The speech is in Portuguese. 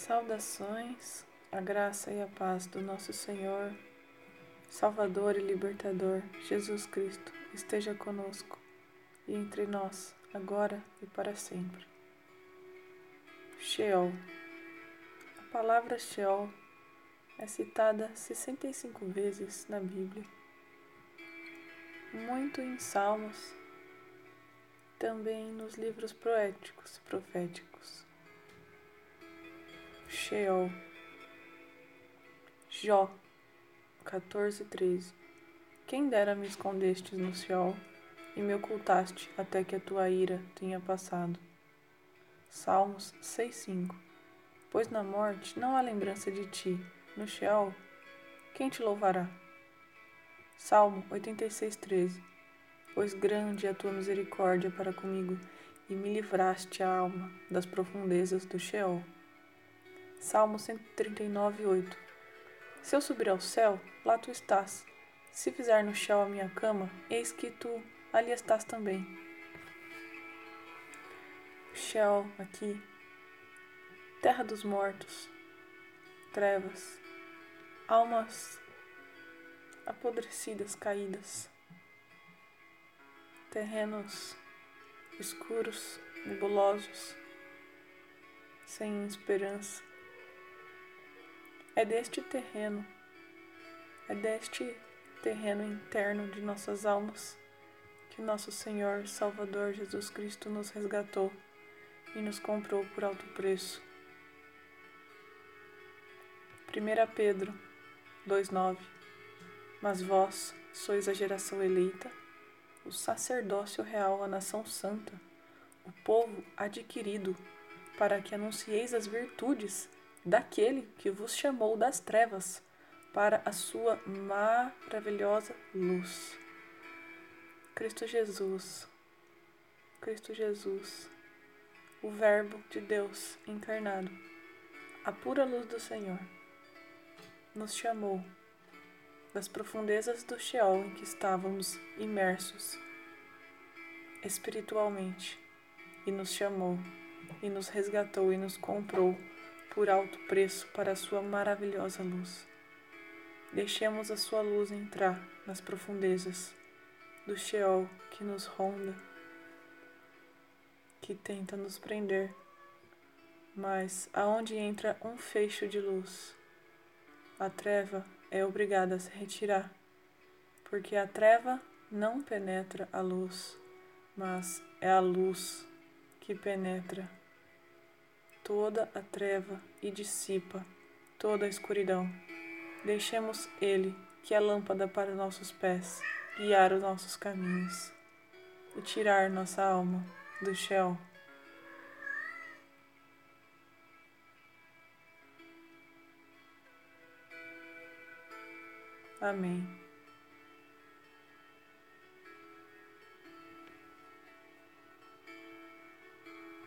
Saudações, a graça e a paz do nosso Senhor, Salvador e Libertador, Jesus Cristo, esteja conosco e entre nós, agora e para sempre. Sheol. A palavra Sheol é citada 65 vezes na Bíblia, muito em Salmos, também nos livros poéticos e proféticos. Sheol. Jó 14, 13 Quem dera me escondestes no Sheol e me ocultaste até que a tua ira tenha passado. Salmos 6,5 Pois na morte não há lembrança de ti, no Sheol, quem te louvará? Salmo 86,13 Pois grande é a tua misericórdia para comigo, e me livraste a alma das profundezas do Sheol. Salmo 139, 8 Se eu subir ao céu, lá tu estás. Se fizer no chão a minha cama, eis que tu ali estás também. Sheol aqui, terra dos mortos, trevas, almas apodrecidas, caídas, terrenos escuros, nebulosos, sem esperança é deste terreno, é deste terreno interno de nossas almas que nosso Senhor Salvador Jesus Cristo nos resgatou e nos comprou por alto preço. 1 Pedro 2,9 Mas vós sois a geração eleita, o sacerdócio real, a nação santa, o povo adquirido, para que anuncieis as virtudes daquele que vos chamou das trevas para a sua maravilhosa luz. Cristo Jesus, Cristo Jesus, o Verbo de Deus encarnado, a pura luz do Senhor, nos chamou das profundezas do Sheol em que estávamos imersos espiritualmente e nos chamou e nos resgatou e nos comprou por alto preço para a sua maravilhosa luz. Deixemos a sua luz entrar nas profundezas do Sheol que nos ronda, que tenta nos prender, mas aonde entra um feixe de luz, a treva é obrigada a se retirar, porque a treva não penetra a luz, mas é a luz que penetra toda a treva e dissipa toda a escuridão. Deixemos Ele, que é lâmpada para nossos pés, guiar os nossos caminhos e tirar nossa alma do chão. Amém.